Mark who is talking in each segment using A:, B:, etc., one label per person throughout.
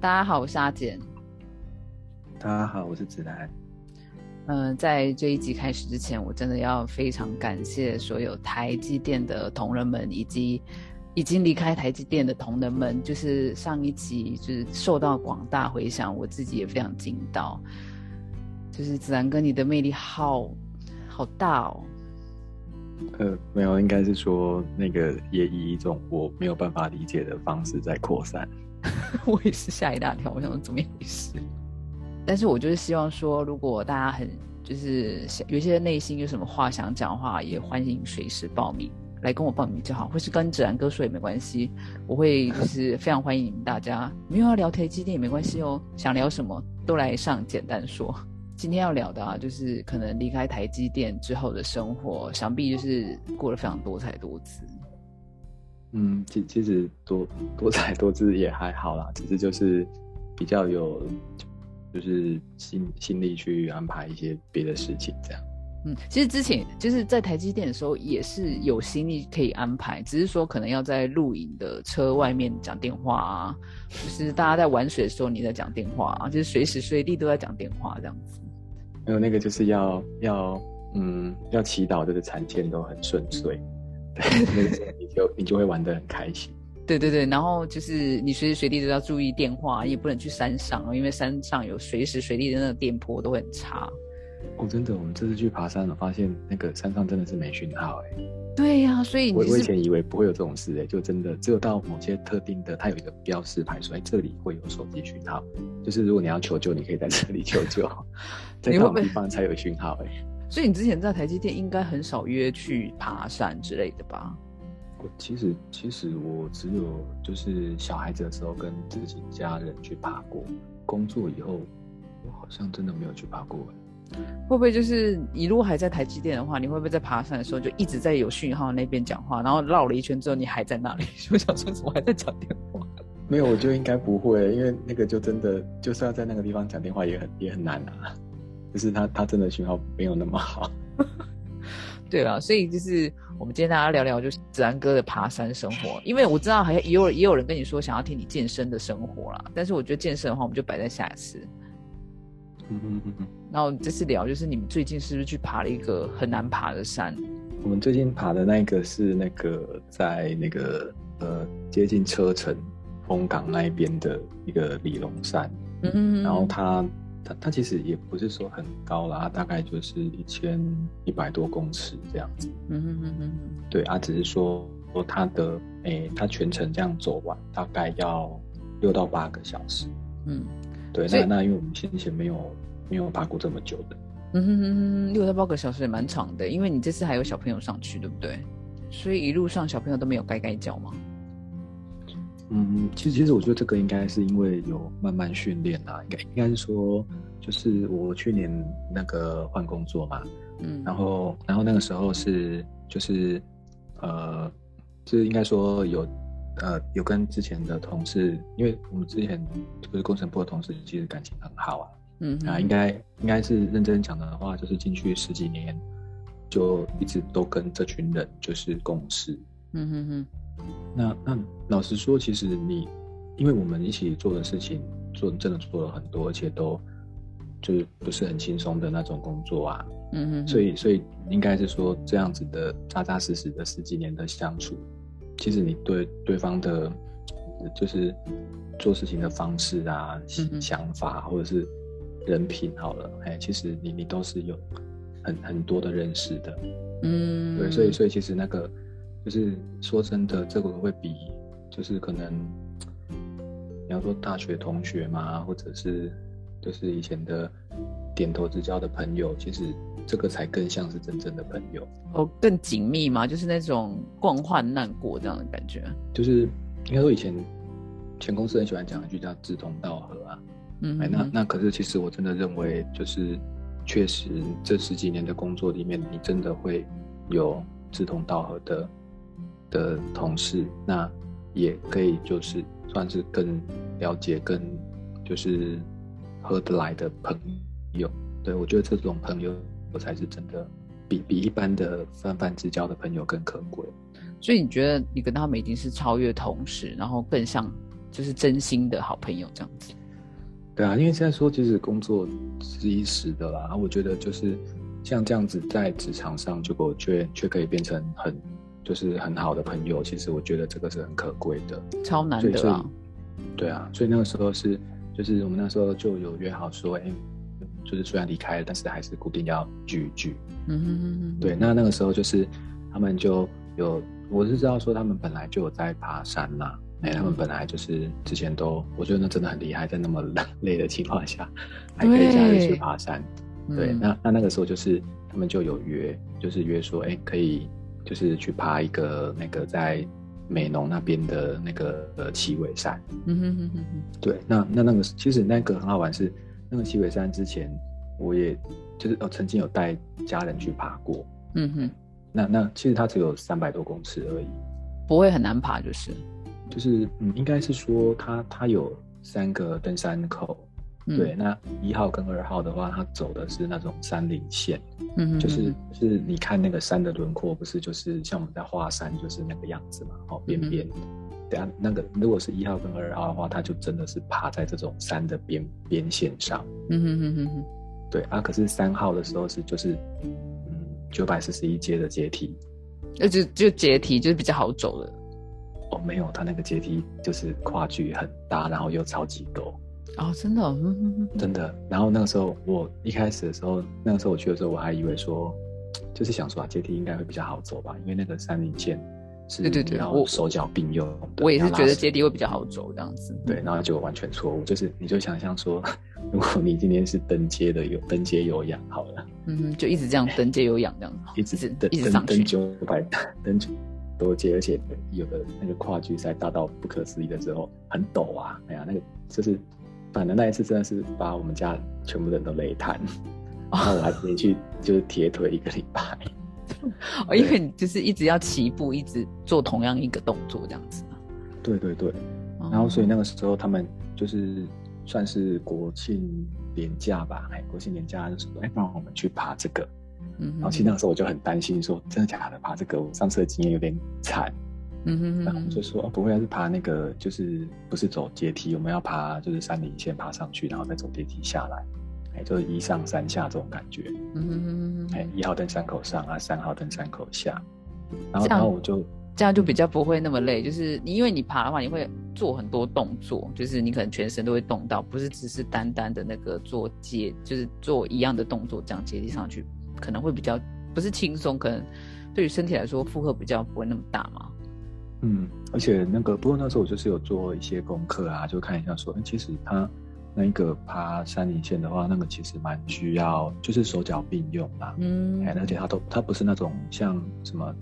A: 大家好，我是阿简。
B: 大家好，我是子兰。
A: 嗯，在这一集开始之前，我真的要非常感谢所有台积电的同仁们，以及已经离开台积电的同仁们。就是上一集就是受到广大回响，我自己也非常惊到。就是子兰哥，你的魅力好好大哦。
B: 呃，没有，应该是说那个也以一种我没有办法理解的方式在扩散。
A: 我也是吓一大跳，我想说怎么回事？但是我就是希望说，如果大家很就是有些内心有什么话想讲的话，也欢迎随时报名来跟我报名就好，或是跟子然哥说也没关系，我会就是非常欢迎大家。没有要聊台积电也没关系哦，想聊什么都来上简单说。今天要聊的啊，就是可能离开台积电之后的生活，想必就是过得非常多彩多姿。
B: 嗯，其其实多多彩多姿也还好啦，只是就是比较有，就是心心力去安排一些别的事情这样。
A: 嗯，其实之前就是在台积电的时候也是有心力可以安排，只是说可能要在露营的车外面讲电话啊，就是大家在玩水的时候你在讲电话啊，就是随时随地都在讲电话这样子。
B: 没有那个就是要要嗯要祈祷这个产线都很顺遂。那个时候你就你就会玩的很开心，
A: 对对对，然后就是你随时随地都要注意电话，也不能去山上，因为山上有随时随地的那个电波都很差。
B: 哦，真的，我们这次去爬山了，发现那个山上真的是没讯号哎。
A: 对呀，所以
B: 我我以前以为不会有这种事哎，就真的只有到某些特定的，它有一个标识牌说，哎，这里会有手机讯号，就是如果你要求救，你可以在这里求救，在这种地方才有讯号哎。
A: 所以你之前在台积电应该很少约去爬山之类的吧？
B: 我其实其实我只有就是小孩子的时候跟自己家人去爬过，工作以后我好像真的没有去爬过。
A: 会不会就是你如果还在台积电的话，你会不会在爬山的时候就一直在有讯号那边讲话，然后绕了一圈之后你还在那里？我想说怎么还在讲电话？
B: 没有，我就应该不会，因为那个就真的就是要在那个地方讲电话也很也很难啊。就是他，他真的信号没有那么好。
A: 对啊，所以就是我们今天大家聊聊，就是子安哥的爬山生活。因为我知道好像也有也有人跟你说想要听你健身的生活啦，但是我觉得健身的话，我们就摆在下一次。嗯嗯嗯嗯。然后这次聊就是你们最近是不是去爬了一个很难爬的山？
B: 我们最近爬的那个是那个在那个呃接近车城风港那一边的一个李龙山。嗯嗯。然后它。它它其实也不是说很高啦，大概就是一千一百多公尺这样子。嗯嗯嗯嗯对啊，只是说说它的诶，它全程这样走完大概要六到八个小时。嗯，对，那那因为我们先前没有没有爬过这么久的。嗯哼
A: 哼哼，六到八个小时也蛮长的，因为你这次还有小朋友上去，对不对？所以一路上小朋友都没有该该叫吗？
B: 嗯，其实其实我觉得这个应该是因为有慢慢训练啦，应该应该是说，就是我去年那个换工作嘛，嗯，然后然后那个时候是就是呃，就是应该说有呃有跟之前的同事，因为我们之前就是工程部的同事，其实感情很好啊，嗯啊，应该应该是认真讲的话，就是进去十几年，就一直都跟这群人就是共事，嗯哼哼。那那老实说，其实你，因为我们一起做的事情，做真的做了很多，而且都就是不是很轻松的那种工作啊。嗯嗯。所以所以应该是说这样子的扎扎实实的十几年的相处，其实你对对方的，就是做事情的方式啊、想法或者是人品好了，哎，其实你你都是有很很多的认识的。嗯。对，所以所以其实那个。就是说真的，这个会比就是可能，你要说大学同学嘛，或者是就是以前的点头之交的朋友，其实这个才更像是真正的朋友
A: 哦，更紧密嘛，就是那种共患难过这样的感觉。
B: 就是应该说以前前公司很喜欢讲一句叫志同道合啊，嗯，哎，那那可是其实我真的认为，就是确实这十几年的工作里面，你真的会有志同道合的。的同事，那也可以就是算是更了解、更就是合得来的朋友。对我觉得这种朋友，我才是真的比比一般的泛泛之交的朋友更可贵。
A: 所以你觉得你跟他们已经是超越同事，然后更像就是真心的好朋友这样子。
B: 对啊，因为现在说其实工作是一时的啦，我觉得就是像这样子在职场上，结果却却可以变成很就是很好的朋友，其实我觉得这个是很可贵的，
A: 超难得啊。
B: 对啊，所以那个时候是就是我们那时候就有约好说，哎，就是虽然离开了，但是还是固定要聚一聚。嗯嗯嗯。对，那那个时候就是他们就有，我是知道说他们本来就有在爬山啦。哎，他们本来就是之前都，我觉得那真的很厉害，在那么 累的情况下，还可以假日去爬山。对，那那那个时候就是他们就有约，就是约说，哎，可以就是去爬一个那个在美浓那边的那个呃七尾山。嗯哼哼哼哼。对，那那那个其实那个很好玩，是那个七尾山之前我也就是哦曾经有带家人去爬过。嗯哼。那那其实它只有三百多公尺而已，
A: 不会很难爬，就是。
B: 就是嗯，应该是说它它有三个登山口，对，那一号跟二号的话，它走的是那种山岭线，嗯，就是是你看那个山的轮廓，不是就是像我们在画山就是那个样子嘛，哦，边边，等下那个如果是一号跟二号的话，它就真的是爬在这种山的边边线上，嗯哼哼哼哼，对啊，可是三号的时候是就是嗯九百四十一阶的阶梯，
A: 那就就阶梯就是比较好走的。
B: 哦，没有，它那个阶梯就是跨距很大，然后又超级陡。
A: 哦，真的，
B: 真的。然后那个时候，我一开始的时候，那个时候我去的时候，我还以为说，就是想说啊，阶梯应该会比较好走吧，因为那个山林线是
A: 对对对，我
B: 手脚并用。
A: 我也是觉得阶梯会比较好走这样子。
B: 对，然后就完全错误，就是你就想象说，如果你今天是登阶的有登阶有氧好了，
A: 嗯，就一直这样登阶有氧这样，
B: 一直登一直上去，登九百登。多阶，而且有的那个跨距赛大到不可思议的时候，很陡啊！哎呀，那个就是，反正那一次真的是把我们家全部人都累瘫，然后我还连续就是铁腿一个礼拜。
A: 哦，因为你就是一直要起步，一直做同样一个动作这样子。
B: 对对对，然后所以那个时候他们就是算是国庆年假吧，哎，国庆年假的时候，哎，让我们去爬这个。嗯然后其实那个时候我就很担心，说真的假的，爬这个我上次的经验有点惨。嗯哼然后就说哦不会，是爬那个就是不是走阶梯，我们要爬就是山顶线爬上去，然后再走阶梯下来，哎，就是一上三下这种感觉。嗯哼哎，一号登山口上啊，三号登山口下，然后然后我就
A: 这样就比较不会那么累，就是你因为你爬的话，你会做很多动作，就是你可能全身都会动到，不是只是单单的那个做阶，就是做一样的动作这样阶梯上去。可能会比较不是轻松，可能对于身体来说负荷比较不会那么大嘛。
B: 嗯，而且那个不过那时候我就是有做一些功课啊，就看一下说，其实他那一个爬山顶线的话，那个其实蛮需要，就是手脚并用啦。嗯，而且它都它不是那种像什么，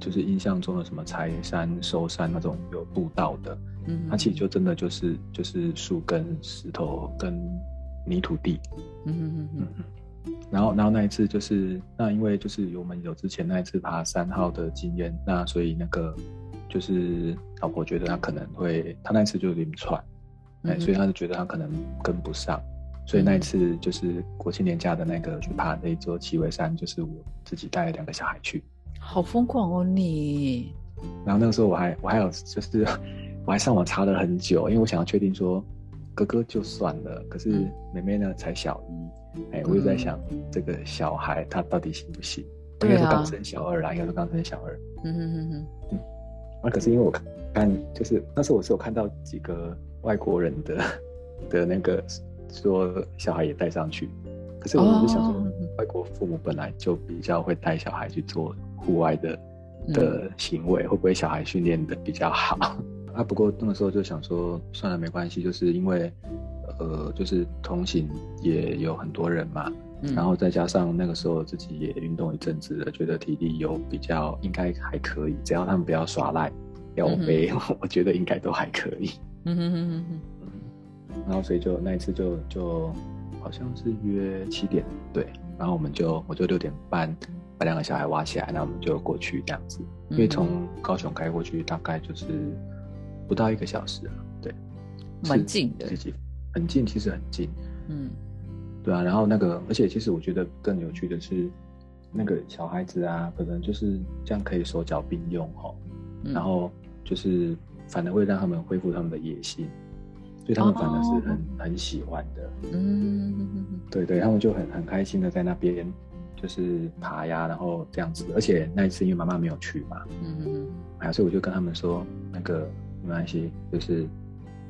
B: 就是印象中的什么柴山、收山那种有步道的。嗯，它其实就真的就是就是树根、石头跟泥土地。嗯嗯嗯嗯。然后，然后那一次就是，那因为就是我们有之前那一次爬三号的经验，那所以那个就是老婆觉得他可能会，他那一次就有点喘，哎，所以他就觉得他可能跟不上，所以那一次就是国庆年假的那个去爬那一座七尾山，就是我自己带了两个小孩去，
A: 好疯狂哦你！
B: 然后那个时候我还我还有就是 我还上网查了很久，因为我想要确定说哥哥就算了，可是妹妹呢才小一。哎，我就在想，这个小孩他到底行不行？应该是刚生小二啦，应该是刚生小二。嗯哼哼哼。嗯，那可是因为我看，就是那时候我是有看到几个外国人的的那个说小孩也带上去，可是我就想说，外国父母本来就比较会带小孩去做户外的的行为，会不会小孩训练的比较好？啊，不过那个时候就想说，算了，没关系，就是因为。呃，就是同行也有很多人嘛，然后再加上那个时候自己也运动一阵子了，觉得体力有比较应该还可以，只要他们不要耍赖、要背，我觉得应该都还可以。嗯哼哼哼哼。然后所以就那一次就就好像是约七点对，然后我们就我就六点半把两个小孩挖起来，那我们就过去这样子，因为从高雄开过去大概就是不到一个小时对，
A: 蛮近的。
B: 很近，其实很近，嗯，对啊。然后那个，而且其实我觉得更有趣的是，那个小孩子啊，可能就是这样可以手脚并用哈。然后就是反而会让他们恢复他们的野性，所以他们反而是很很喜欢的。嗯，对对，他们就很很开心的在那边就是爬呀，然后这样子。而且那一次因为妈妈没有去嘛，嗯嗯，哎，所以我就跟他们说，那个没关系，就是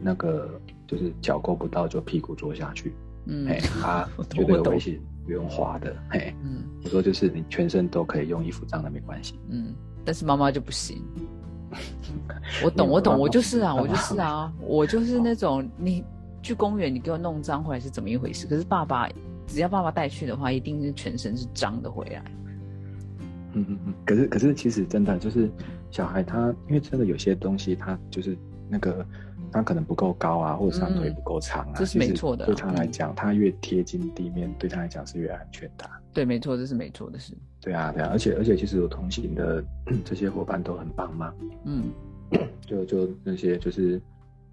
B: 那个就是脚够不到就屁股坐下去，嗯，哎，他绝对有危险。不用滑的，嘿，嗯，我说就是你全身都可以用衣服脏的没关系，
A: 嗯，但是妈妈就不行。我懂，我懂，我就是啊，我就是啊，我就是那种你去公园，你给我弄脏回来是怎么一回事？可是爸爸只要爸爸带去的话，一定是全身是脏的回来。
B: 嗯嗯嗯，可是可是其实真的就是小孩他，因为真的有些东西他就是那个。他可能不够高啊，或者长腿不够长啊，
A: 这是没错的。
B: 对他来讲，他越贴近地面，对他来讲是越安全的。
A: 对，没错，这是没错的事。
B: 对啊，对啊，而且而且，其实有同行的 这些伙伴都很棒嘛。嗯，就就那些就是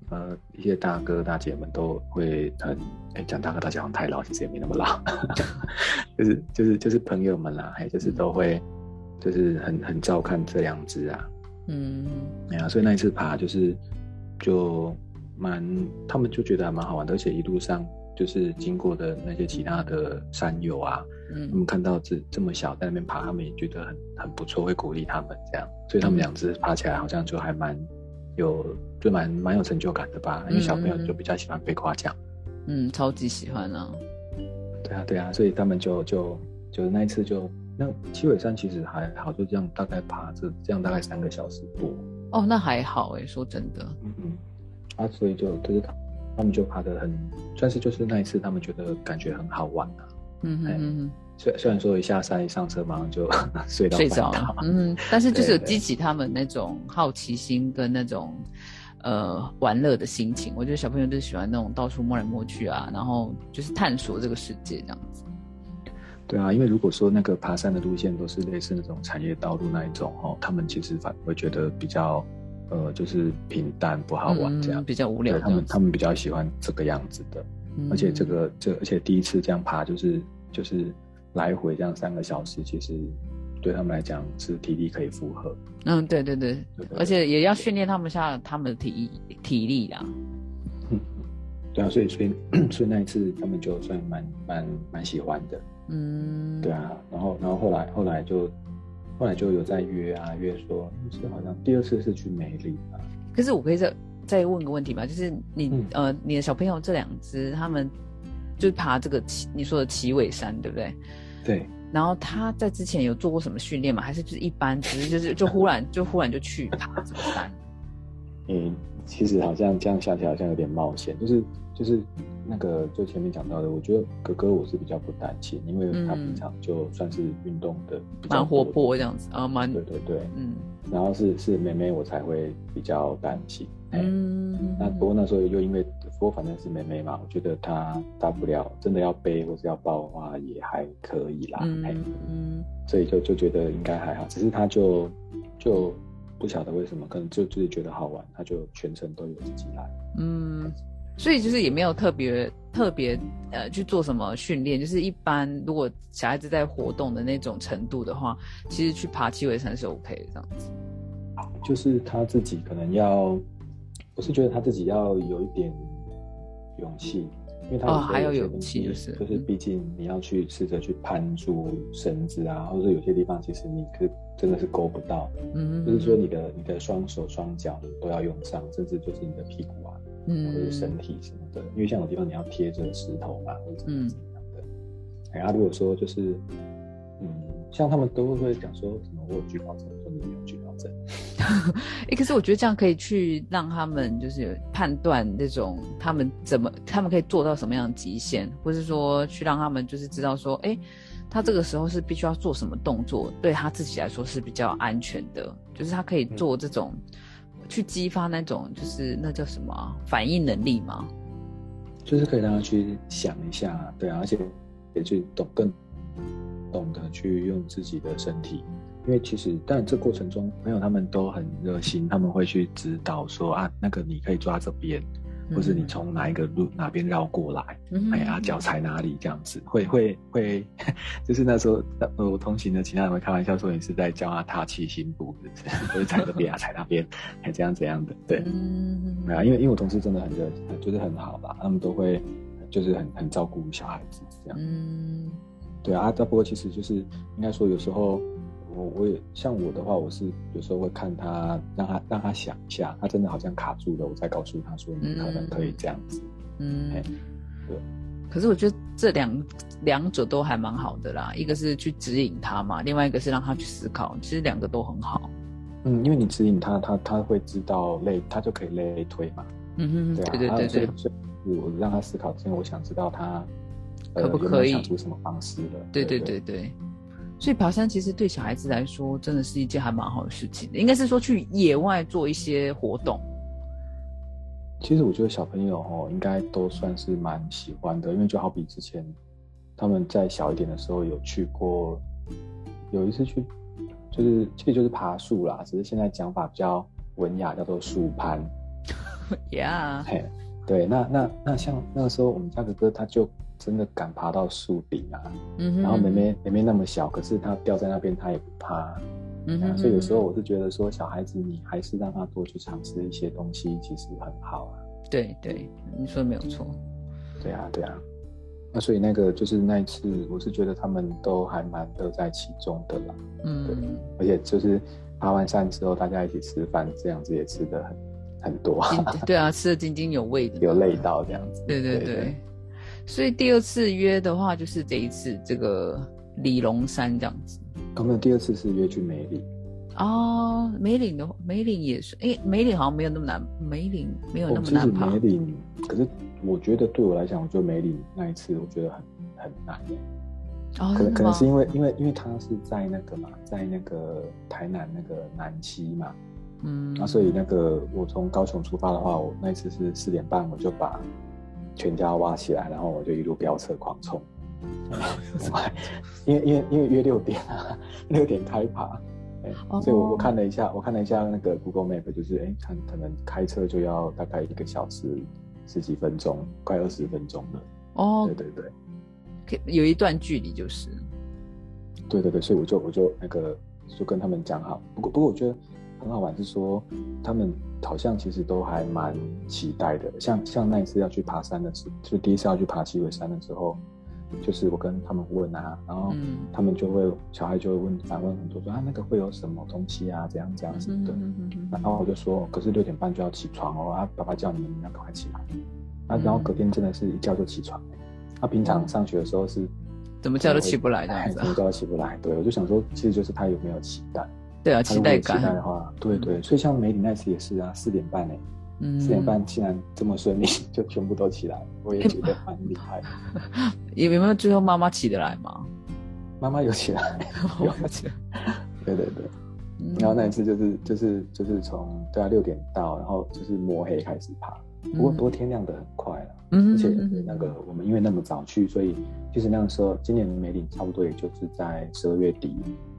B: 呃一些大哥大姐们都会很哎讲大哥大姐好像太老，其实也没那么老，就是就是就是朋友们啦，还就是都会就是很很照看这两只啊。嗯，哎呀，所以那一次爬就是。就蛮，他们就觉得还蛮好玩的，而且一路上就是经过的那些其他的山友啊，嗯，他们看到这这么小在那边爬，他们也觉得很很不错，会鼓励他们这样，所以他们两只爬起来好像就还蛮有，就蛮蛮有成就感的吧。因为小朋友就比较喜欢被夸奖，
A: 嗯，超级喜欢啊。
B: 对啊，对啊，所以他们就就就那一次就那七尾山其实还好，就这样大概爬这这样大概三个小时多。
A: 哦，那还好哎，说真的，
B: 嗯。嗯，啊，所以就就是他，他们就爬得很，算是就是那一次，他们觉得感觉很好玩啊，嗯嗯嗯，虽虽然说一下山一上车马上就 睡到
A: 睡着了，嗯，但是就是激起他们那种好奇心跟那种呃玩乐的心情，我觉得小朋友就喜欢那种到处摸来摸去啊，然后就是探索这个世界这样子。
B: 对啊，因为如果说那个爬山的路线都是类似那种产业道路那一种哦，他们其实反而会觉得比较，呃，就是平淡不好玩这样，
A: 比较无聊。
B: 他们他们比较喜欢这个样子的，而且这个这而且第一次这样爬就是就是来回这样三个小时，其实对他们来讲是体力可以负荷。
A: 嗯，对对对，而且也要训练他们下他们的体体力啦。
B: 对啊，所以所以 所以那一次他们就算蛮蛮蛮喜欢的。嗯，对啊，然后然后后来后来就后来就有在约啊约说，是好像第二次是去梅里啊。
A: 可是我可以再再问个问题吗？就是你呃你的小朋友这两只，他们就是爬这个奇你说的奇尾山，对不对？
B: 对。
A: 然后他在之前有做过什么训练吗？还是就是一般，只是就是就忽然就忽然就去爬这个山？
B: 嗯，其实好像这样想起来好像有点冒险，就是就是。那个最前面讲到的，我觉得哥哥我是比较不担心，因为他平常就算是运动的
A: 蛮活泼这样子啊，蛮
B: 对对对，嗯，然后是是妹妹我才会比较担心，嗯，那不过那时候又因为不过反正是妹妹嘛，我觉得她大不了真的要背或是要抱的话也还可以啦，嗯，所以就就觉得应该还好，只是他就就不晓得为什么，可能就自己觉得好玩，他就全程都有自己来，嗯。
A: 所以就是也没有特别特别呃去做什么训练，就是一般如果小孩子在活动的那种程度的话，其实去爬七尾山是 OK 的这样子。
B: 就是他自己可能要，我是觉得他自己要有一点勇气，因为他
A: 哦还有勇气就是
B: 就是毕竟你要去试着去攀住绳子啊，或者有些地方其实你可真的是勾不到，嗯，就是说你的你的双手双脚都要用上，甚至就是你的屁股啊。或者身体什么的，因为像有地方你要贴着石头嘛，或者怎么样的。哎呀，如果说就是，嗯，像他们都会讲说什么我有惧高症，说你没有惧高症。
A: 哎，可是我觉得这样可以去让他们就是判断那种他们怎么，他们可以做到什么样的极限，或是说去让他们就是知道说，哎，他这个时候是必须要做什么动作，对他自己来说是比较安全的，就是他可以做这种。去激发那种就是那叫什么反应能力吗？
B: 就是可以让他去想一下，对啊，而且也去懂更懂得去用自己的身体，因为其实但这过程中朋友他们都很热心，他们会去指导说啊，那个你可以抓这边，或是你从哪一个路哪边绕过来，哎呀，脚踩哪里这样子，会会会，就是那时候呃，我同行的其他人会开玩笑说你是在教他踏七星步，或者 踩这边啊，踩那边，还这样怎样的，对，对啊，因为因为我同事真的很热，就是很好吧，他们都会就是很很照顾小孩子这样，嗯，对啊，不过其实就是应该说有时候。我我也像我的话，我是有时候会看他，让他让他想一下，他真的好像卡住了，我再告诉他说你可能可以这样子。嗯，
A: 对。可是我觉得这两两者都还蛮好的啦，一个是去指引他嘛，另外一个是让他去思考，其实两个都很好。
B: 嗯，因为你指引他，他他会知道类，他就可以类推嘛。嗯哼，对对对对。所以我让他思考，因为我想知道他
A: 可不可以
B: 想出什么方式了。
A: 对对对对。所以爬山其实对小孩子来说，真的是一件还蛮好的事情的。应该是说去野外做一些活动。
B: 其实我觉得小朋友哦，应该都算是蛮喜欢的，因为就好比之前他们在小一点的时候有去过，有一次去，就是其实就是爬树啦，只是现在讲法比较文雅，叫做树攀。
A: Yeah。
B: 嘿，对，那那那像那个时候我们家哥哥他就。真的敢爬到树顶啊！嗯然后妹妹妹妹那么小，可是她掉在那边，她也不怕。嗯所以有时候我是觉得说，小孩子你还是让他多去尝试一些东西，其实很好啊。
A: 对对，你说的没有错。
B: 对啊对啊。那所以那个就是那一次，我是觉得他们都还蛮乐在其中的啦。嗯。对。而且就是爬完山之后，大家一起吃饭，这样子也吃的很很多。
A: 对啊，吃的津津有味的。
B: 有累到这样子。
A: 对对对。所以第二次约的话，就是这一次这个李龙山这样子。
B: 哦，没有，第二次是约去梅岭。
A: 哦，梅岭的梅岭也是，哎，梅岭好像没有那么难，梅岭没有那么难爬。
B: 梅岭，可是我觉得对我来讲，我觉得梅岭那一次我觉得很很难。哦，可能可能是因为因为因为他是在那个嘛，在那个台南那个南溪嘛，嗯，那所以那个我从高雄出发的话，我那一次是四点半我就把。全家挖起来，然后我就一路飙车狂冲，因为因为因为约六点啊，六点开爬，所以我我看了一下，我看了一下那个 Google Map，就是哎，看可能开车就要大概一个小时十几分钟，快二十分钟了。哦，对对
A: 对，有一段距离就是。
B: 对对对，所以我就我就那个就跟他们讲好，不过不过我觉得。很好玩是说，他们好像其实都还蛮期待的。像像那一次要去爬山的时候，就第一次要去爬七尾山的时候，就是我跟他们问啊，然后他们就会小孩就会问反问很多，说啊那个会有什么东西啊，怎样怎样子的。然后我就说，可是六点半就要起床哦，啊爸爸叫你们要赶快起来。啊，然后隔天真的是一觉就起床。他平常上学的时候是
A: 怎么叫都起不来，
B: 怎么叫都起不来。对，我就想说，其实就是他有没有期待。
A: 对啊，期待感。
B: 期待的话，对对，所以像梅里那次也是啊，四点半哎，四点半竟然这么顺利，就全部都起来，我也觉得蛮厉害。
A: 有 有没有最后妈妈起得来吗？
B: 妈妈有起来，有起来。对对对，然后那一次就是就是就是从对啊六点到，然后就是摸黑开始爬，不过不过天亮的很快了，而且那个我们因为那么早去，所以其实那个时候今年梅岭差不多也就是在十二月底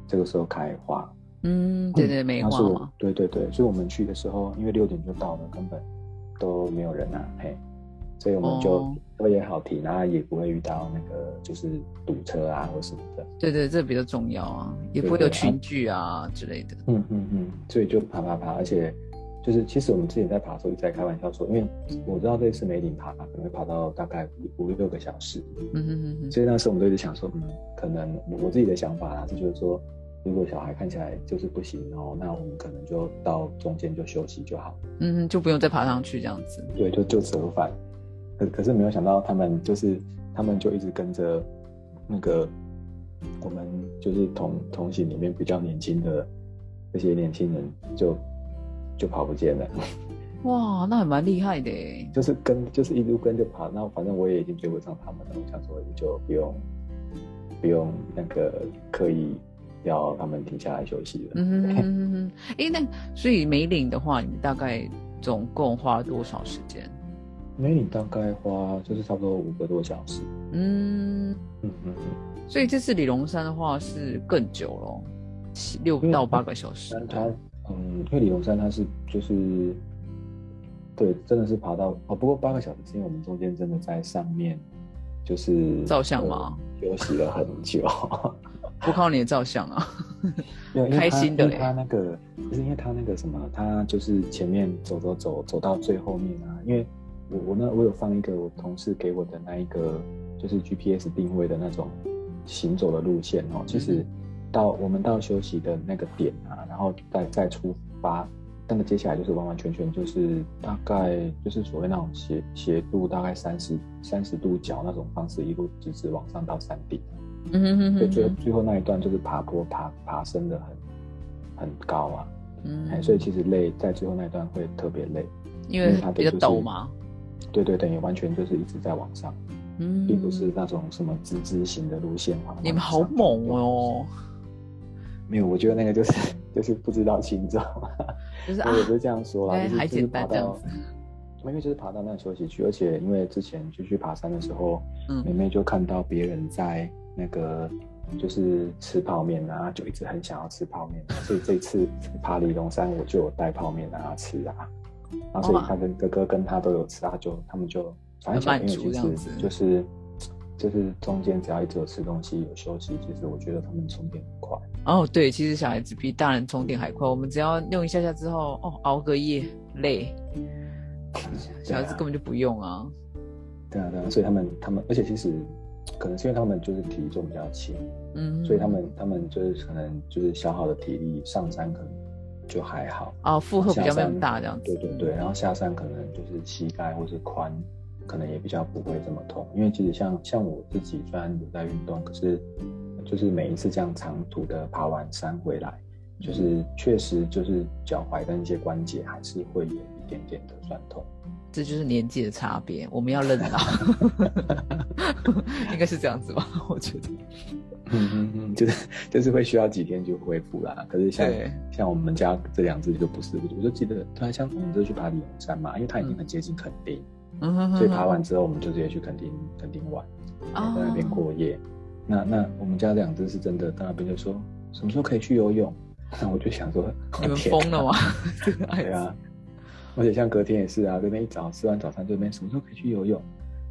B: 这个时候开花。
A: 嗯，对对，梅花
B: 对对对，所以我们去的时候，因为六点就到了，根本都没有人啊，嘿，所以我们就车也好停，然后也不会遇到那个就是堵车啊或什么的。
A: 对对，这比较重要啊，也不会有群聚啊之类的。
B: 嗯嗯嗯，所以就爬爬爬，而且就是其实我们之前在爬的时候一直在开玩笑说，因为我知道这次梅岭爬可能会爬到大概五五六个小时，嗯嗯嗯，所以那时候我们都一直想说，嗯，可能我自己的想法啊，就是说。如果小孩看起来就是不行哦，那我们可能就到中间就休息就好，
A: 嗯，就不用再爬上去这样子。
B: 对，就就折返。可可是没有想到他们就是他们就一直跟着那个我们就是同同行里面比较年轻的这些年轻人就就跑不见了。
A: 哇，那还蛮厉害的。
B: 就是跟就是一路跟着爬，那反正我也已经追不上他们了，我想说也就不用不用那个刻意。要他们停下来休息了。嗯嗯
A: 嗯哎，那所以梅岭的话，你们大概总共花了多少时间？
B: 梅岭大概花就是差不多五个多小时。嗯
A: 嗯嗯所以这次李龙山的话是更久了，七六到八个小时。
B: 它嗯，因为李龙山它是就是对，真的是爬到哦。不过八个小时是因为我们中间真的在上面就是
A: 照相吗？
B: 休息了很久。
A: 不靠你的照相啊，
B: 开心的。他那个不是因为他那个什么，他就是前面走走走走到最后面啊。因为我我那我有放一个我同事给我的那一个就是 GPS 定位的那种行走的路线哦。其实到我们到休息的那个点啊，然后再再出发，那么接下来就是完完全全就是大概就是所谓那种斜斜度大概三十三十度角那种方式，一路直直往上到山顶。嗯哼哼，对，最最后那一段就是爬坡爬爬升的很很高啊，嗯，所以其实累在最后那一段会特别累，
A: 因为它比较陡嘛，
B: 对对，等于完全就是一直在往上，嗯，并不是那种什么直直型的路线嘛。
A: 你们好猛哦！
B: 没有，我觉得那个就是 就是不知道轻重，
A: 就是
B: 我是这样说啦，
A: 还简单这样子。
B: 因为就是爬到那休息区，而且因为之前就去爬山的时候，嗯，妹妹就看到别人在。那个就是吃泡面啊，就一直很想要吃泡面，所以这次爬李龙山我就有带泡面让他吃啊，然后所以他跟哥哥跟他都有吃他，就他们就反正小朋友其实就是就是中间只要一直有吃东西有休息，其实我觉得他们充电很快。
A: 哦，对，其实小孩子比大人充电还快，我们只要用一下下之后，哦，熬个夜累，小孩子根本就不用啊。
B: 对啊，对啊，所以他们他们，而且其实。可能是因为他们就是体重比较轻，嗯，所以他们他们就是可能就是消耗的体力上山可能就还好。
A: 哦，负荷比较没那么大这样子。
B: 对对对，然后下山可能就是膝盖或是髋可能也比较不会这么痛，因为其实像像我自己虽然有在运动，可是就是每一次这样长途的爬完山回来，就是确实就是脚踝跟一些关节还是会有一点点的酸痛。
A: 这就是年纪的差别，我们要认老，应该是这样子吧？我觉得，
B: 嗯嗯嗯，就是就是会需要几天就恢复啦。可是像像我们家这两只就不是，我就记得，他像我们就去爬李龙山嘛，因为它已经很接近垦丁，嗯所以爬完之后我们就直接去垦丁垦丁玩，在那边过夜。那那我们家两只是真的到那边就说什么时候可以去游泳？那我就想说，
A: 你们 疯了吗？
B: 对啊。而且像隔天也是啊，隔天一早吃完早餐，这边什么时候可以去游泳？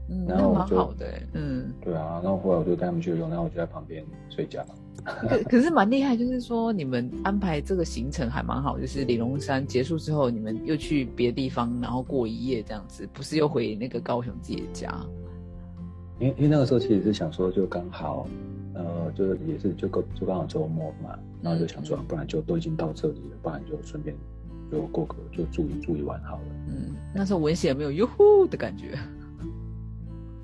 A: 嗯，然后蛮好的，嗯，
B: 对啊，然后后来我就带他们去游泳，然后我就在旁边睡觉。
A: 可可是蛮厉害，就是说你们安排这个行程还蛮好，就是李龙山结束之后，你们又去别的地方，然后过一夜这样子，不是又回那个高雄自己的家？
B: 因为因为那个时候其实是想说，就刚好，呃，就是也是就刚就刚好周末嘛，然后就想说，不然就都已经到这里了，不然就顺便。就过个就住一住一晚好了。
A: 嗯，那时候文贤没有哟呼的感觉。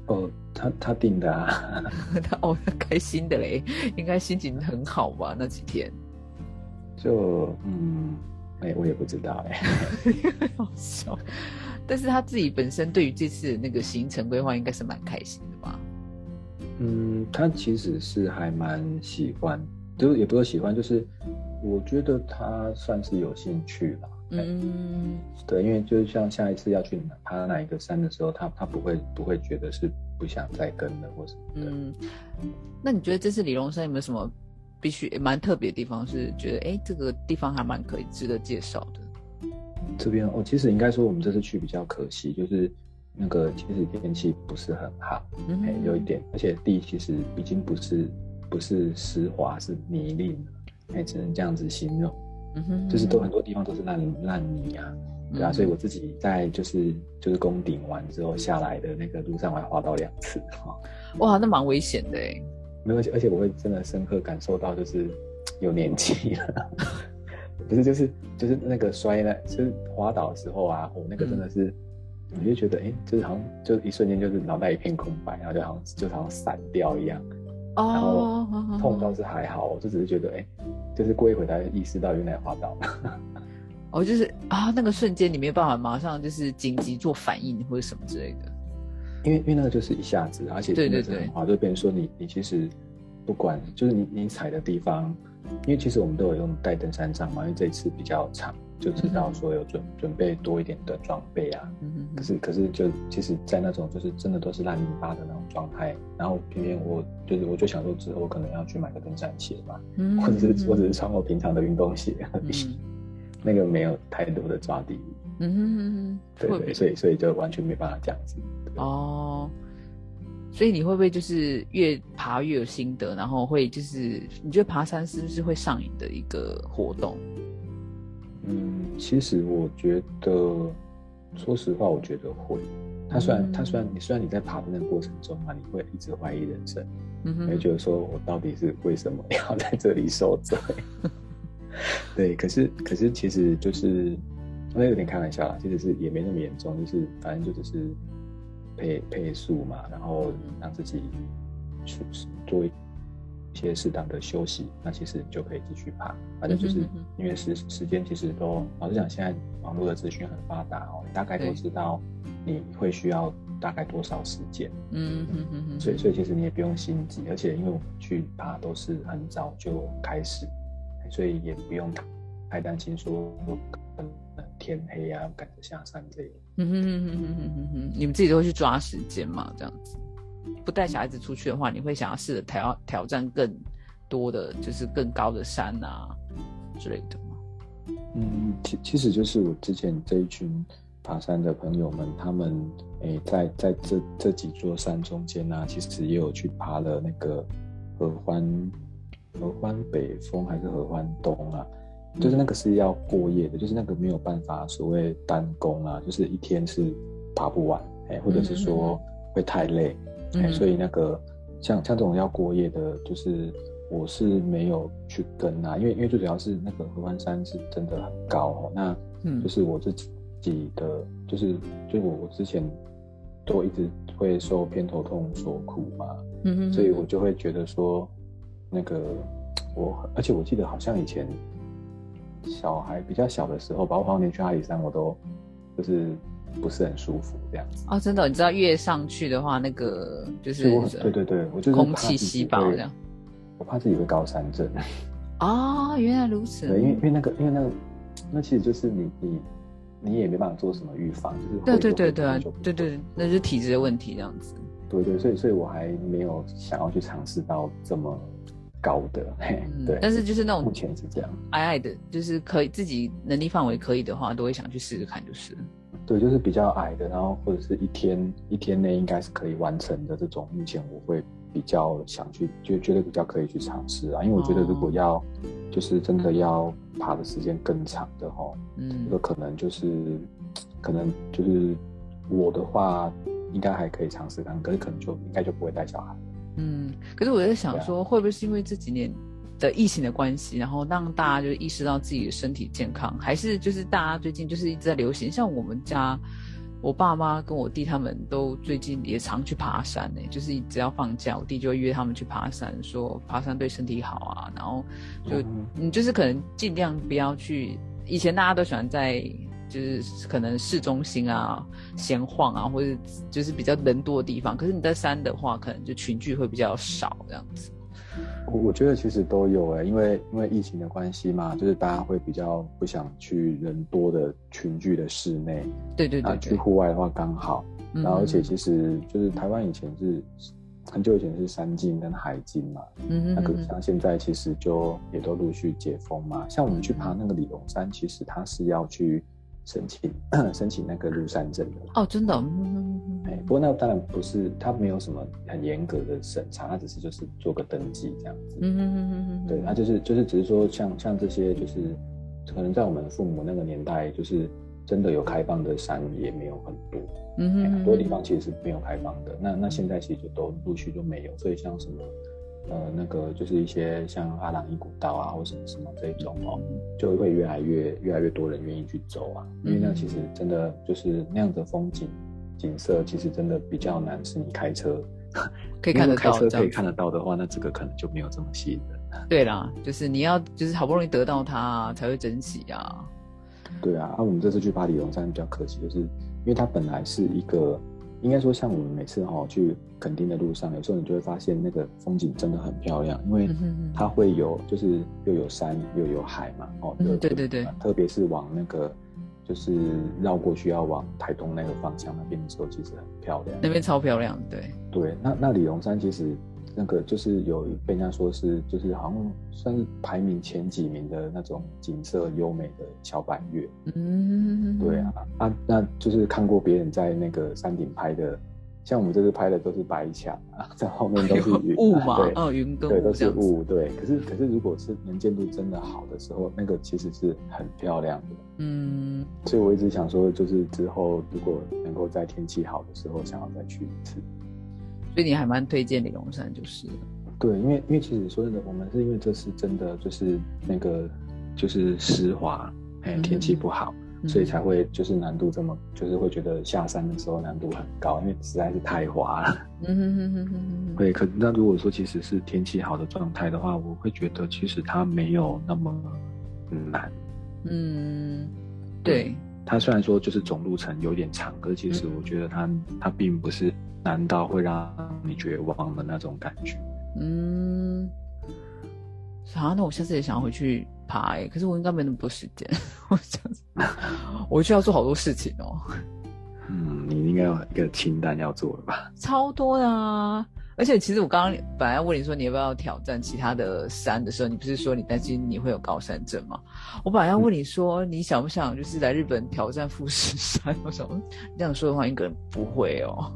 B: 哦，他他订的啊，
A: 他哦开心的嘞，应该心情很好吧？那几天。
B: 就嗯，哎，我也不知道哎，
A: 好笑。但是他自己本身对于这次那个行程规划应该是蛮开心的吧？
B: 嗯，他其实是还蛮喜欢，就也不是喜欢，就是我觉得他算是有兴趣了。嗯，对，因为就是像下一次要去爬哪一个山的时候，他他不会不会觉得是不想再跟了或什么的。嗯，
A: 那你觉得这次李龙山有没有什么必须蛮特别的地方？是觉得哎，这个地方还蛮可以值得介绍的。
B: 这边哦，其实应该说我们这次去比较可惜，就是那个其实天气不是很好，哎，有一点，而且地其实已经不是不是湿滑，是泥泞，哎，只能这样子形容。就是都很多地方都是烂烂泥啊，对啊，所以我自己在就是就是攻顶完之后下来的那个路上，我还滑倒两次 哈。
A: 哇，那蛮危险的哎。
B: 没有，而且我会真的深刻感受到，就是有年纪了，不是就是就是那个摔了，就是滑倒的时候啊，我那个真的是，我就觉得哎，就是好像就一瞬间就是脑袋一片空白，然后就好像就好像散掉一样。然后痛倒是还好，我就只是觉得，哎，就是过一会才意识到原来滑倒了。
A: 哦，就是啊，那个瞬间你没有办法马上就是紧急做反应或者什么之类的。
B: 因为因为那个就是一下子，而且真的是很滑，就变成说你你其实不管就是你你踩的地方，因为其实我们都有用带登山杖嘛，因为这一次比较长。就知道说有准准备多一点的装备啊，可是可是就其实，在那种就是真的都是烂泥巴的那种状态，然后偏偏我就是我就想说之后可能要去买个登山鞋嘛，或者是我只是穿我平常的运动鞋。而已，那个没有太多的抓地。力。嗯哼哼哼，对对，所以所以就完全没办法这样子。
A: 哦，所以你会不会就是越爬越有心得，然后会就是你觉得爬山是不是会上瘾的一个活动？
B: 嗯，其实我觉得，说实话，我觉得会。他虽然他虽然你虽然你在爬的那个过程中啊，你会一直怀疑人生，嗯会觉得说我到底是为什么要在这里受罪？对，可是可是其实就是那有点开玩笑啦，其实是也没那么严重，就是反正就只是配配速嘛，然后让自己去做一些适当的休息，那其实你就可以继续爬。反正就是因为时时间其实都老实讲，现在网络的资讯很发达哦，你大概都知道你会需要大概多少时间。嗯嗯嗯嗯，所以所以其实你也不用心急，而且因为我们去爬都是很早就开始。所以也不用太担心说可能天黑啊，赶着下山这样。嗯哼哼哼哼
A: 哼哼，你们自己都会去抓时间嘛？这样子，不带小孩子出去的话，你会想要试着挑挑战更多的，就是更高的山啊之类的吗？
B: 嗯，其其实就是我之前这一群爬山的朋友们，他们诶，在在这这几座山中间呢，其实也有去爬了那个合欢。合欢北峰还是合欢东啊？就是那个是要过夜的，就是那个没有办法所谓单攻啊，就是一天是爬不完，哎，或者是说会太累，哎，所以那个像像这种要过夜的，就是我是没有去跟啊，因为因为最主要是那个合欢山是真的很高哦，那就是我自己的，就是就我我之前都一直会受偏头痛所苦嘛，嗯所以我就会觉得说。那个我，而且我记得好像以前小孩比较小的时候，包括年去阿里山，我都就是不是很舒服这样子。
A: 哦，真的，你知道越上去的话，那个就是
B: 对对对，我就是
A: 空气稀薄这样。
B: 我怕自己会高山症。
A: 哦，原来如此。
B: 对，因为因为那个因为那个那其实就是你你你也没办法做什么预防，就是
A: 对对对对对对，那是体质的问题这样子。
B: 对对，所以所以我还没有想要去尝试到这么。高的，对，
A: 但是就是那种
B: 目前是这样，
A: 矮矮的，就是可以自己能力范围可以的话，都会想去试试看，就是。
B: 对，就是比较矮的，然后或者是一天一天内应该是可以完成的这种，目前我会比较想去，就觉得比较可以去尝试啊，因为我觉得如果要就是真的要爬的时间更长的哈，嗯，有可能就是可能就是我的话应该还可以尝试看，可是可能就应该就不会带小孩。
A: 嗯，可是我在想说，会不会是因为这几年的疫情的关系，然后让大家就意识到自己的身体健康，还是就是大家最近就是一直在流行？像我们家，我爸妈跟我弟他们都最近也常去爬山呢，就是只要放假，我弟就会约他们去爬山，说爬山对身体好啊，然后就你就是可能尽量不要去，以前大家都喜欢在。就是可能市中心啊，闲晃啊，或者就是比较人多的地方。可是你在山的话，可能就群聚会比较少这样子。
B: 我我觉得其实都有哎，因为因为疫情的关系嘛，就是大家会比较不想去人多的群聚的室内。
A: 对对对。
B: 去户外的话刚好，然后而且其实就是台湾以前是很久以前是山禁跟海禁嘛，嗯嗯。那个像现在其实就也都陆续解封嘛。像我们去爬那个李龙山，其实它是要去。申请 申请那个入山证的
A: 哦，真的，
B: 哎，不过那当然不是，他没有什么很严格的审查，他只是就是做个登记这样子，嗯嗯嗯嗯对，他就是就是只是说像像这些就是可能在我们父母那个年代，就是真的有开放的山也没有很多，嗯哼，很多地方其实是没有开放的，那那现在其实就都陆续都没有，所以像什么。呃，那个就是一些像阿朗伊古道啊，或什么什么这种哦，就会越来越越来越多人愿意去走啊，因为那其实真的就是那样的风景景色，其实真的比较难，是你开车
A: 可以看得到，
B: 开车可以看得到的话，那这个可能就没有这么吸引人。
A: 对啦，就是你要就是好不容易得到它才会珍惜啊。
B: 对啊，那我们这次去巴黎龙山比较可惜，就是因为它本来是一个。应该说，像我们每次哈去垦丁的路上，有时候你就会发现那个风景真的很漂亮，因为它会有就是又有山又有海嘛，哦，
A: 对对对，
B: 特别是往那个就是绕过去要往台东那个方向那边的时候，其实很漂亮，
A: 那边超漂亮，对。
B: 对。那那李龙山其实那个就是有被人家说是，就是好像算是排名前几名的那种景色优美的小板月。嗯，对啊，啊，那就是看过别人在那个山顶拍的，像我们这次拍的都是白墙啊，在后面都是
A: 雾嘛，哦，云跟
B: 对，都是雾，对。可是可是如果是能见度真的好的时候，那个其实是很漂亮的。嗯，所以我一直想说，就是之后如果能够在天气好的时候，想要再去一次。
A: 所以你还蛮推荐李龙山，就是。
B: 对，因为因为其实说真的，我们是因为这次真的就是那个就是湿滑，哎，天气不好，所以才会就是难度这么，就是会觉得下山的时候难度很高，因为实在是太滑了。嗯哼哼哼哼。对，可那如果说其实是天气好的状态的话，我会觉得其实它没有那么难。嗯，
A: 对。
B: 它虽然说就是总路程有点长，可是其实我觉得它它并不是难到会让你绝望的那种感觉。嗯，
A: 好，那我下次也想要回去爬哎，可是我应该没那么多时间，我这样子，我就要做好多事情哦。
B: 嗯，你应该有一个清单要做了吧？
A: 超多的啊！而且其实我刚刚本来要问你说你要不要挑战其他的山的时候，你不是说你担心你会有高山症吗？我本来要问你说你想不想就是来日本挑战富士山？我想这样说的话，应该不会哦。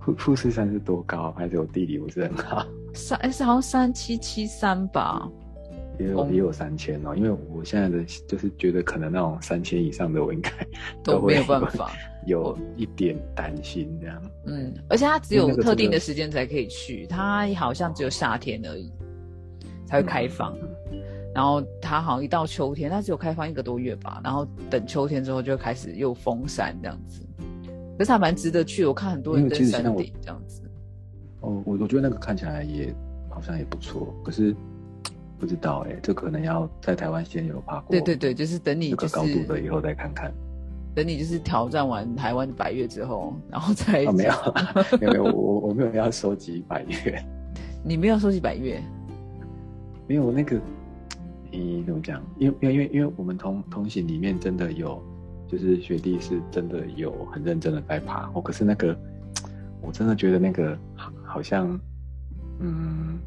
B: 富富士山是多高？还是我地理不是很好？
A: 三哎是好像三七七三吧？
B: 也有也有三千哦。因为我现在的就是觉得可能那种三千以上的我应该
A: 都没有办法。
B: 有一点担心这样，
A: 嗯，而且它只有特定的时间才可以去，它好像只有夏天而已才会开放，然后它好像一到秋天，它只有开放一个多月吧，然后等秋天之后就开始又封山这样子，可是还蛮值得去，我看很多人登山顶这样子。
B: 哦，我我觉得那个看起来也好像也不错，可是不知道哎，这可能要在台湾先有爬过，
A: 对对对，就是等你
B: 这个高度的以后再看看。
A: 等你就是挑战完台湾的百越之后，然后再
B: 没有 没有没有我 我没有要收集百越，
A: 你没有收集百越，
B: 没有那个你怎么讲？因为因为因为因为我们同同行里面真的有，就是学弟是真的有很认真的在爬，我可是那个我真的觉得那个好像嗯。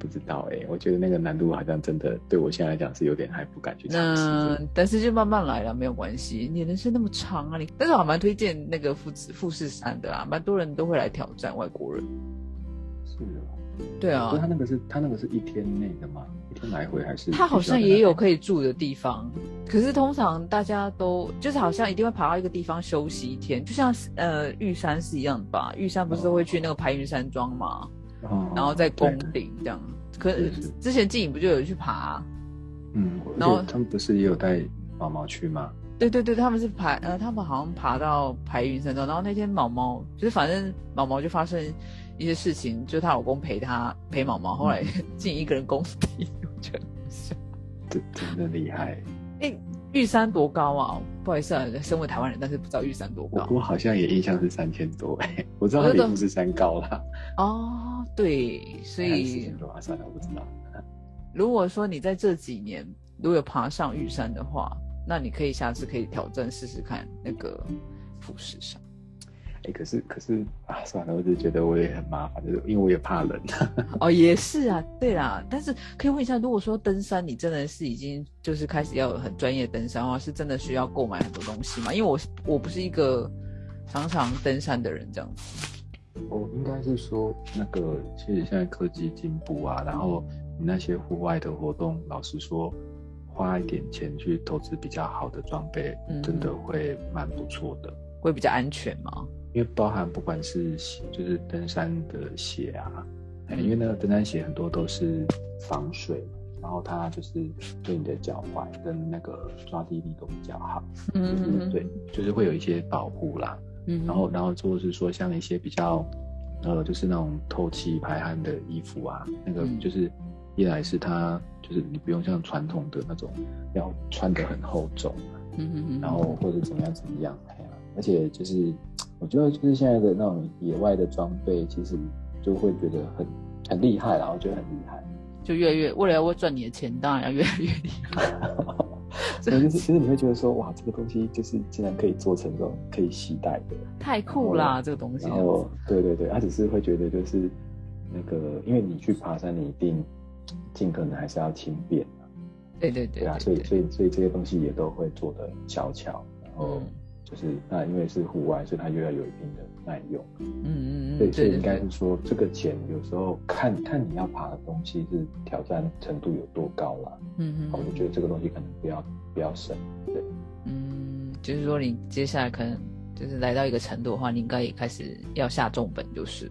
B: 不知道哎，我觉得那个难度好像真的对我现在来讲是有点还不敢去尝试。
A: 嗯，但是就慢慢来了，没有关系。你人生那么长啊，你但是我蛮推荐那个富士富士山的啊，蛮多人都会来挑战，外国人。
B: 是啊。
A: 对啊。
B: 他那个是他那个是一天内的吗？一天来回还是？
A: 他好像也有可以住的地方，可是通常大家都就是好像一定会爬到一个地方休息一天，就像呃玉山是一样的吧？玉山不是会去那个排云山庄吗？然后在宫顶这样，可是之前静影不就有去爬？
B: 嗯，然后他们不是也有带毛毛去吗？
A: 对对对，他们是爬呃，他们好像爬到排云山庄，然后那天毛毛就是反正毛毛就发生一些事情，就她老公陪她陪毛毛，后来静一个人攻顶，我觉得
B: 真真的厉害。
A: 哎，玉山多高啊？不好意思啊，身为台湾人，但是不知道玉山多高。
B: 我好像也印象是三千多哎，我知道它比富士山高了。
A: 哦，对，所以
B: 算了，我不知道。
A: 如果说你在这几年如果有爬上玉山的话，那你可以下次可以挑战试试看那个富士山。
B: 哎，可是可是啊，算了，我就觉得我也很麻烦，就是因为我也怕冷。
A: 哦，也是啊，对啦。但是可以问一下，如果说登山，你真的是已经就是开始要很专业登山的话，是真的需要购买很多东西吗？因为我我不是一个常常登山的人，这样子。
B: 哦，应该是说那个，其实现在科技进步啊，然后你那些户外的活动，老实说，花一点钱去投资比较好的装备，真的会蛮不错的。
A: 会比较安全吗？
B: 因为包含不管是鞋，就是登山的鞋啊，因为那个登山鞋很多都是防水，然后它就是对你的脚踝跟那个抓地力都比较好，嗯，对，就是会有一些保护啦，嗯，然后然后就是说像一些比较，呃，就是那种透气排汗的衣服啊，那个就是一来是它就是你不用像传统的那种要穿的很厚重，嗯嗯嗯，然后或者怎么样怎么样，而且就是。我觉得就是现在的那种野外的装备，其实就会觉得很很厉害然后觉得很厉害，
A: 就越来越为了要赚你的钱，当然要越来越厉害。
B: 所以就是其实你会觉得说，哇，这个东西就是竟然可以做成这种可以携带的，
A: 太酷啦，这个东西。
B: 然后对对对，他只是会觉得就是那个，因为你去爬山，你一定尽可能还是要轻便
A: 对对对。
B: 对啊，所以所以所以这些东西也都会做的小巧，然后就是那因为是户外，所以它又要有一定的耐用。嗯嗯嗯。对，所以应该是说这个钱有时候看看你要爬的东西是挑战程度有多高了。嗯嗯。我觉得这个东西可能不要不要省。对。
A: 嗯，就是说你接下来可能就是来到一个程度的话，你应该也开始要下重本，就是。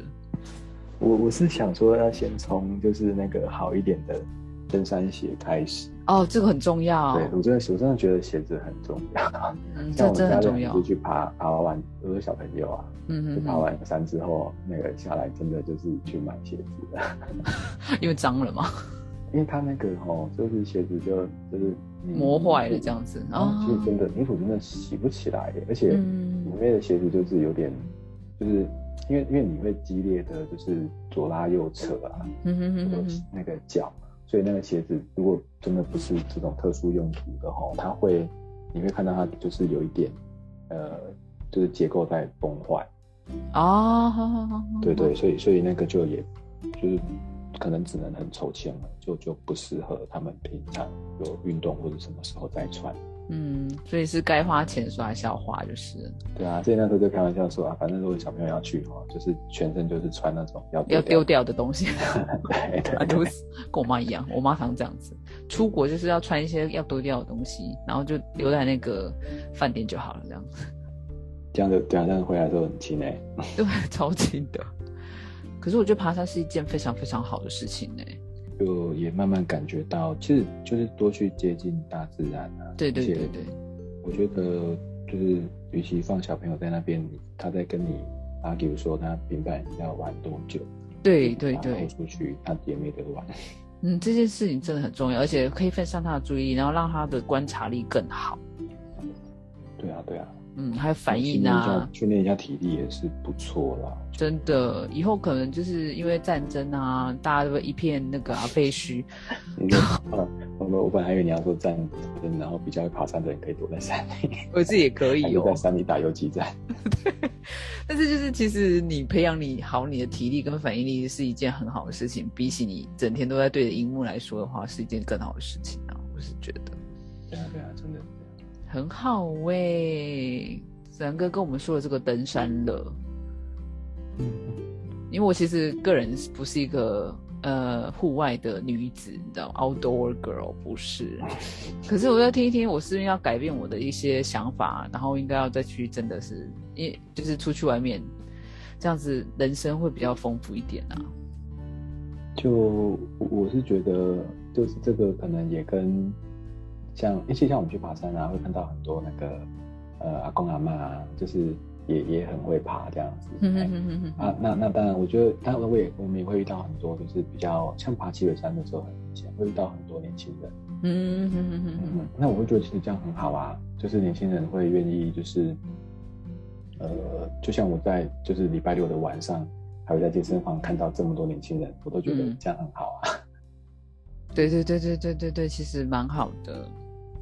B: 我我是想说要先从就是那个好一点的登山鞋开始。
A: 哦，这个很重要。
B: 对我真的我真的觉得鞋子很重要。
A: 嗯，这真的很重要。
B: 就去爬爬完，有个小朋友啊，嗯嗯，爬完山之后，那个下来真的就是去买鞋子，
A: 因为脏了嘛。
B: 因为他那个哦，就是鞋子就就是
A: 磨坏了这样子，
B: 然后其实真的泥土真的洗不起来，而且里面的鞋子就是有点，就是因为因为你会激烈的就是左拉右扯啊，嗯哼，那个脚，所以那个鞋子如果真的不是这种特殊用途的哈，它会你会看到它就是有一点呃，就是结构在崩坏，
A: 哦，好好好，
B: 对对，所以所以那个就也就是。可能只能很抽签了，就就不适合他们平常有运动或者什么时候再穿。
A: 嗯，所以是该花钱说还是要花，就是。
B: 对啊，所以那时候就开玩笑说啊，反正如果小朋友要去的话，就是全身就是穿那种要
A: 要丢掉的东西。
B: 对 对，
A: 都跟我妈一样，我妈常这样子，出国就是要穿一些要丢掉的东西，然后就留在那个饭店就好了，这样子。
B: 这样就这样回来之后很轻诶。
A: 对，超轻的。可是我觉得爬山是一件非常非常好的事情呢，
B: 就也慢慢感觉到，其实就是多去接近大自然啊。
A: 对对对对，
B: 我觉得就是，与其放小朋友在那边，他在跟你啊，比如说他平板要玩多久，
A: 对对对，
B: 出去他也没得玩。
A: 嗯，这件事情真的很重要，而且可以分散他的注意力，然后让他的观察力更好。
B: 对啊，对啊。
A: 嗯，还有反应啊，
B: 训练一下体力也是不错啦。
A: 真的，以后可能就是因为战争啊，大家都一片那个啊废墟。
B: 我我本来以为你要说战争，然后比较会爬山的人可以躲在山里。
A: 我自己也可以哦，
B: 在山里打游击战。
A: 但是就是其实你培养你好你的体力跟反应力是一件很好的事情，比起你整天都在对着荧幕来说的话，是一件更好的事情啊，我是觉得。
B: 对啊，对啊，真的。
A: 很好喂，子然哥跟我们说了这个登山了。嗯，因为我其实个人不是一个呃户外的女子，你知道，outdoor girl 不是。可是我要听一听，我是要改变我的一些想法，然后应该要再去，真的是，因就是出去外面，这样子人生会比较丰富一点啊。
B: 就我是觉得，就是这个可能也跟。像，尤其像我们去爬山啊，会看到很多那个，呃，阿公阿妈啊，就是也也很会爬这样子。嗯嗯嗯嗯啊，那那当然，我觉得，当然我也我们也会遇到很多，就是比较像爬七尾山的时候，很明显会遇到很多年轻人。嗯嗯嗯嗯嗯。那我会觉得其实这样很好啊，就是年轻人会愿意，就是，呃，就像我在就是礼拜六的晚上，还会在健身房看到这么多年轻人，我都觉得这样很好啊。
A: 对对对对对对对，其实蛮好的。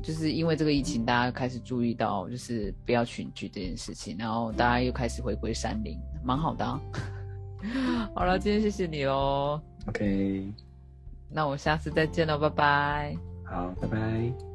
A: 就是因为这个疫情，大家开始注意到，就是不要群聚这件事情，然后大家又开始回归山林，蛮好的。好了，今天谢谢你喽。
B: OK，
A: 那我下次再见了，拜拜。
B: 好，拜拜。